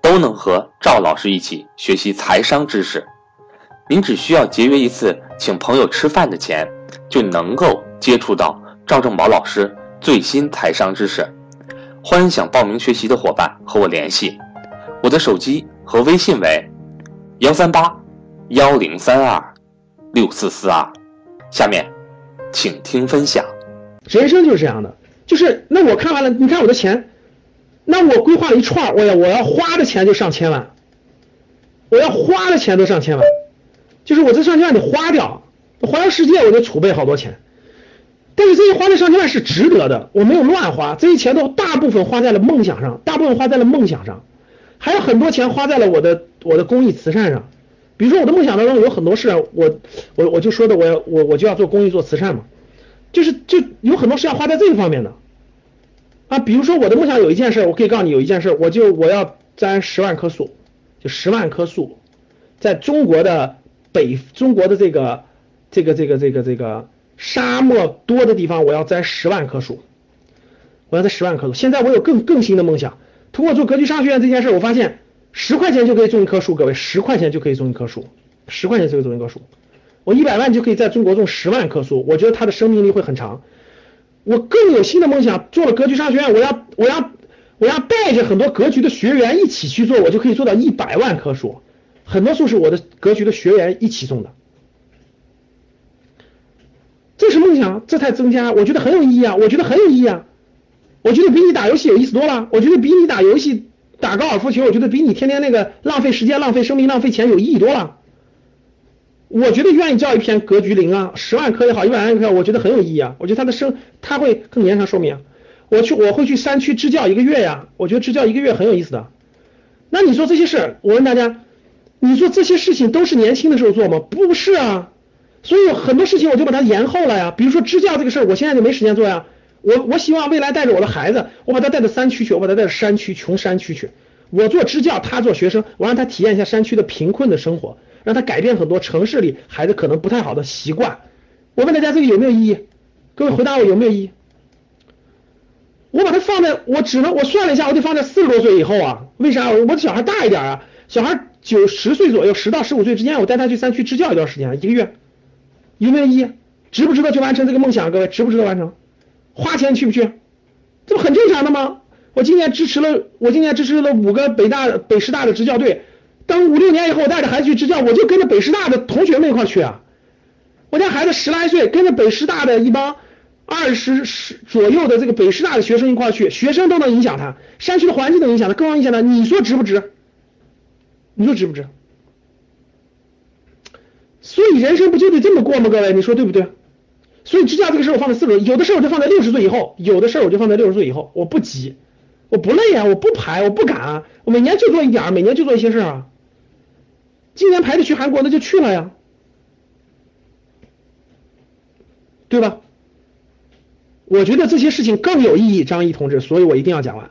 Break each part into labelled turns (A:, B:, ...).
A: 都能和赵老师一起学习财商知识，您只需要节约一次请朋友吃饭的钱，就能够接触到赵正宝老师最新财商知识。欢迎想报名学习的伙伴和我联系，我的手机和微信为幺三八幺零三二六四四二。下面，请听分享。
B: 人生就是这样的，就是那我看完了，你看我的钱。那我规划了一串，我要我要花的钱就上千万，我要花的钱都上千万，就是我这上千万得花掉，环游世界我就储备好多钱，但是这些花的上千万是值得的，我没有乱花，这些钱都大部分花在了梦想上，大部分花在了梦想上，还有很多钱花在了我的我的公益慈善上，比如说我的梦想当中有很多事，我我我就说的我要我我就要做公益做慈善嘛，就是就有很多事要花在这个方面的。啊，比如说我的梦想有一件事，我可以告诉你有一件事，我就我要栽十万棵树，就十万棵树，在中国的北中国的这个这个这个这个这个沙漠多的地方，我要栽十万棵树，我要栽十万棵树。现在我有更更新的梦想，通过做格局商学院这件事，我发现十块钱就可以种一棵树，各位十块钱就可以种一棵树，十块钱就可以种一棵树，我一百万就可以在中国种十万棵树，我觉得它的生命力会很长。我更有新的梦想，做了格局商学院，我要我要我要带着很多格局的学员一起去做，我就可以做到一百万棵树，很多树是我的格局的学员一起种的，这是梦想，这才增加，我觉得很有意义啊，我觉得很有意义啊，我觉得比你打游戏有意思多了，我觉得比你打游戏打高尔夫球，我觉得比你天天那个浪费时间、浪费生命、浪费钱有意义多了。我觉得愿意交一片格局零啊，十万颗也好，一百万颗，我觉得很有意义啊。我觉得它的生，它会更延长寿命。我去，我会去山区支教一个月呀。我觉得支教一个月很有意思的。那你说这些事，我问大家，你说这些事情都是年轻的时候做吗？不是啊。所以很多事情我就把它延后了呀。比如说支教这个事儿，我现在就没时间做呀。我我希望未来带着我的孩子，我把他带到山区去，我把他带到山区穷山区去。我做支教，他做学生，我让他体验一下山区的贫困的生活。让他改变很多城市里孩子可能不太好的习惯。我问大家这个有没有意义？各位回答我有没有意义？我把它放在，我只能我算了一下，我得放在四十多岁以后啊。为啥？我的小孩大一点啊，小孩九十岁左右，十到十五岁之间，我带他去山区支教一段时间，一个月，有没有意义？值不值得去完成这个梦想？各位值不值得完成？花钱去不去？这不很正常的吗？我今年支持了，我今年支持了五个北大、北师大的支教队。等五六年以后，我带着孩子去支教，我就跟着北师大的同学们一块去啊。我家孩子十来岁，跟着北师大的一帮二十十左右的这个北师大的学生一块去，学生都能影响他，山区的环境能影响他，更能影响他。你说值不值？你说值不值？所以人生不就得这么过吗？各位，你说对不对？所以支教这个事儿我放在四十，有的事儿我就放在六十岁以后，有的事儿我就放在六十岁以后，我不急，我不累啊，我不排，我不赶，我每年就做一点，每年就做一些事儿啊。今年排着去韩国，那就去了呀，对吧？我觉得这些事情更有意义，张毅同志，所以我一定要讲完。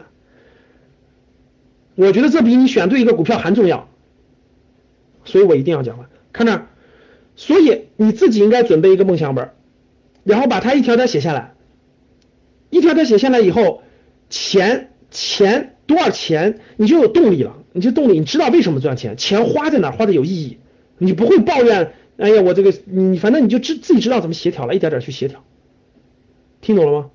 B: 我觉得这比你选对一个股票还重要，所以我一定要讲完。看这儿，所以你自己应该准备一个梦想本，然后把它一条条写下来，一条条写下来以后，钱钱多少钱，你就有动力了。你这动力，你知道为什么赚钱？钱花在哪，花的有意义，你不会抱怨。哎呀，我这个，你反正你就知自己知道怎么协调了，一点点去协调。听懂了吗？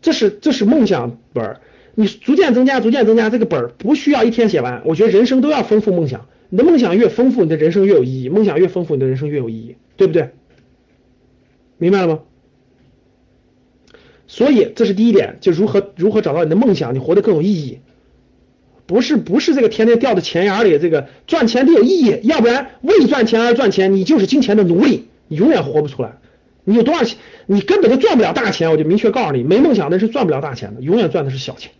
B: 这是这是梦想本儿，你逐渐增加，逐渐增加这个本儿，不需要一天写完。我觉得人生都要丰富梦想，你的梦想越丰富，你的人生越有意义。梦想越丰富，你的人生越有意义，对不对？明白了吗？所以这是第一点，就如何如何找到你的梦想，你活得更有意义。不是不是这个天天掉在钱眼里，这个赚钱得有意义，要不然为赚钱而赚钱，你就是金钱的奴隶，你永远活不出来。你有多少钱，你根本就赚不了大钱，我就明确告诉你，没梦想的人是赚不了大钱的，永远赚的是小钱。